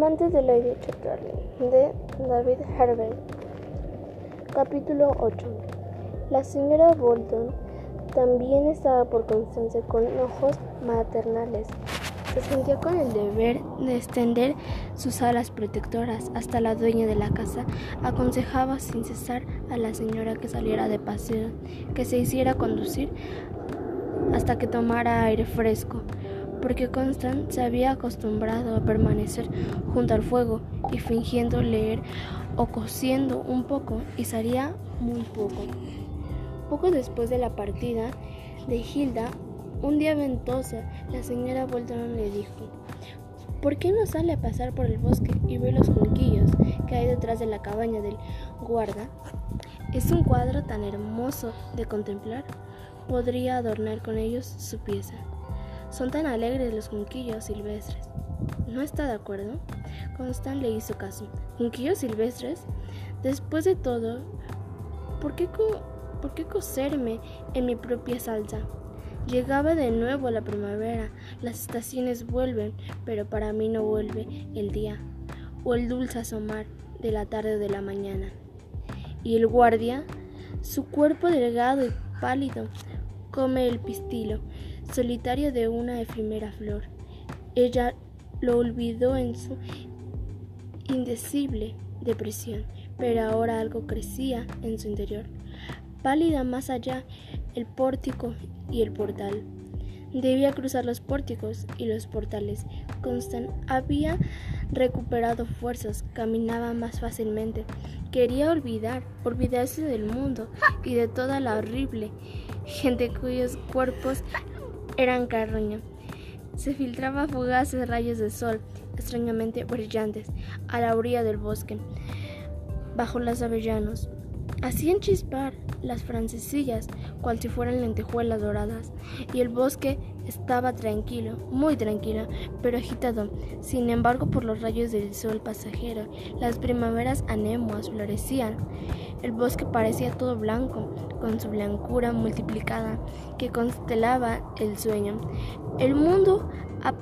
de Chatterley de David. Capítulo 8. La señora Bolton también estaba por Constance con ojos maternales. Se sentía con el deber de extender sus alas protectoras hasta la dueña de la casa. Aconsejaba sin cesar a la señora que saliera de paseo, que se hiciera conducir hasta que tomara aire fresco, porque Constance se había acostumbrado a permanecer junto al fuego y fingiendo leer o cosiendo un poco y salía muy poco. Poco después de la partida de Hilda, un día ventoso, la señora Bolton le dijo, ¿por qué no sale a pasar por el bosque y ve los junquillos que hay detrás de la cabaña del guarda? Es un cuadro tan hermoso de contemplar, podría adornar con ellos su pieza. Son tan alegres los junquillos silvestres. ¿No está de acuerdo? Constant le hizo caso. ¿Junquillos silvestres? Después de todo, ¿por qué, ¿por qué coserme en mi propia salsa? Llegaba de nuevo la primavera, las estaciones vuelven, pero para mí no vuelve el día o el dulce asomar de la tarde o de la mañana. Y el guardia, su cuerpo delgado y pálido, come el pistilo, solitario de una efímera flor. Ella lo olvidó en su indecible depresión, pero ahora algo crecía en su interior. Pálida más allá, el pórtico y el portal. Debía cruzar los pórticos y los portales. Constant había recuperado fuerzas, caminaba más fácilmente. Quería olvidar, olvidarse del mundo y de toda la horrible gente cuyos cuerpos eran carroña. Se filtraba fugaces rayos de sol, extrañamente brillantes, a la orilla del bosque, bajo las avellanos. Hacían chispar las francesillas cual si fueran lentejuelas doradas, y el bosque estaba tranquilo, muy tranquilo, pero agitado, sin embargo, por los rayos del sol pasajero. Las primaveras anemoas florecían. El bosque parecía todo blanco, con su blancura multiplicada, que constelaba el sueño. El mundo ha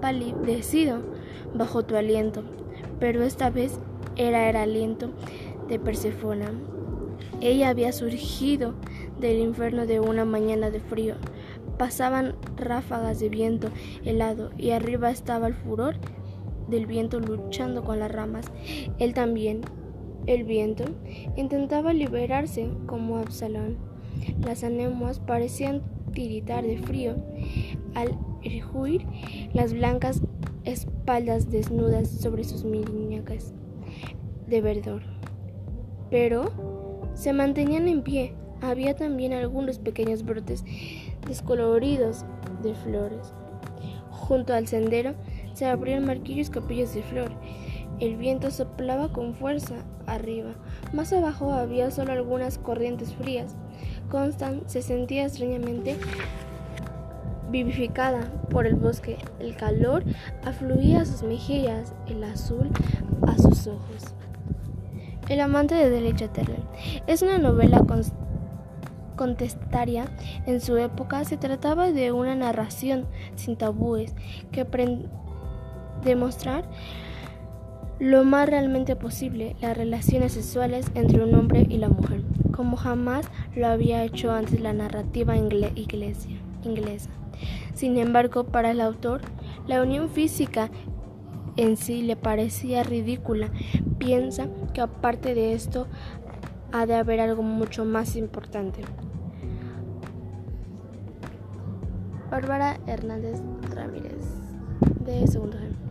palidecido bajo tu aliento, pero esta vez era el aliento de Persefona. Ella había surgido del infierno de una mañana de frío. Pasaban ráfagas de viento helado y arriba estaba el furor del viento luchando con las ramas. Él también, el viento, intentaba liberarse como Absalón. Las anemoas parecían tiritar de frío al erguir las blancas espaldas desnudas sobre sus muñecas de verdor pero se mantenían en pie. Había también algunos pequeños brotes descoloridos de flores. Junto al sendero se abrían marquillos capillas de flor. El viento soplaba con fuerza arriba. Más abajo había solo algunas corrientes frías. Constant se sentía extrañamente vivificada por el bosque. El calor afluía a sus mejillas, el azul a sus ojos. El amante de Dele Chatterley es una novela contestaria. En su época se trataba de una narración sin tabúes que demostrar lo más realmente posible las relaciones sexuales entre un hombre y la mujer, como jamás lo había hecho antes la narrativa inglesa. Sin embargo, para el autor, la unión física en sí le parecía ridícula. Piensa que aparte de esto ha de haber algo mucho más importante. Bárbara Hernández Ramírez, de Segundo Gen.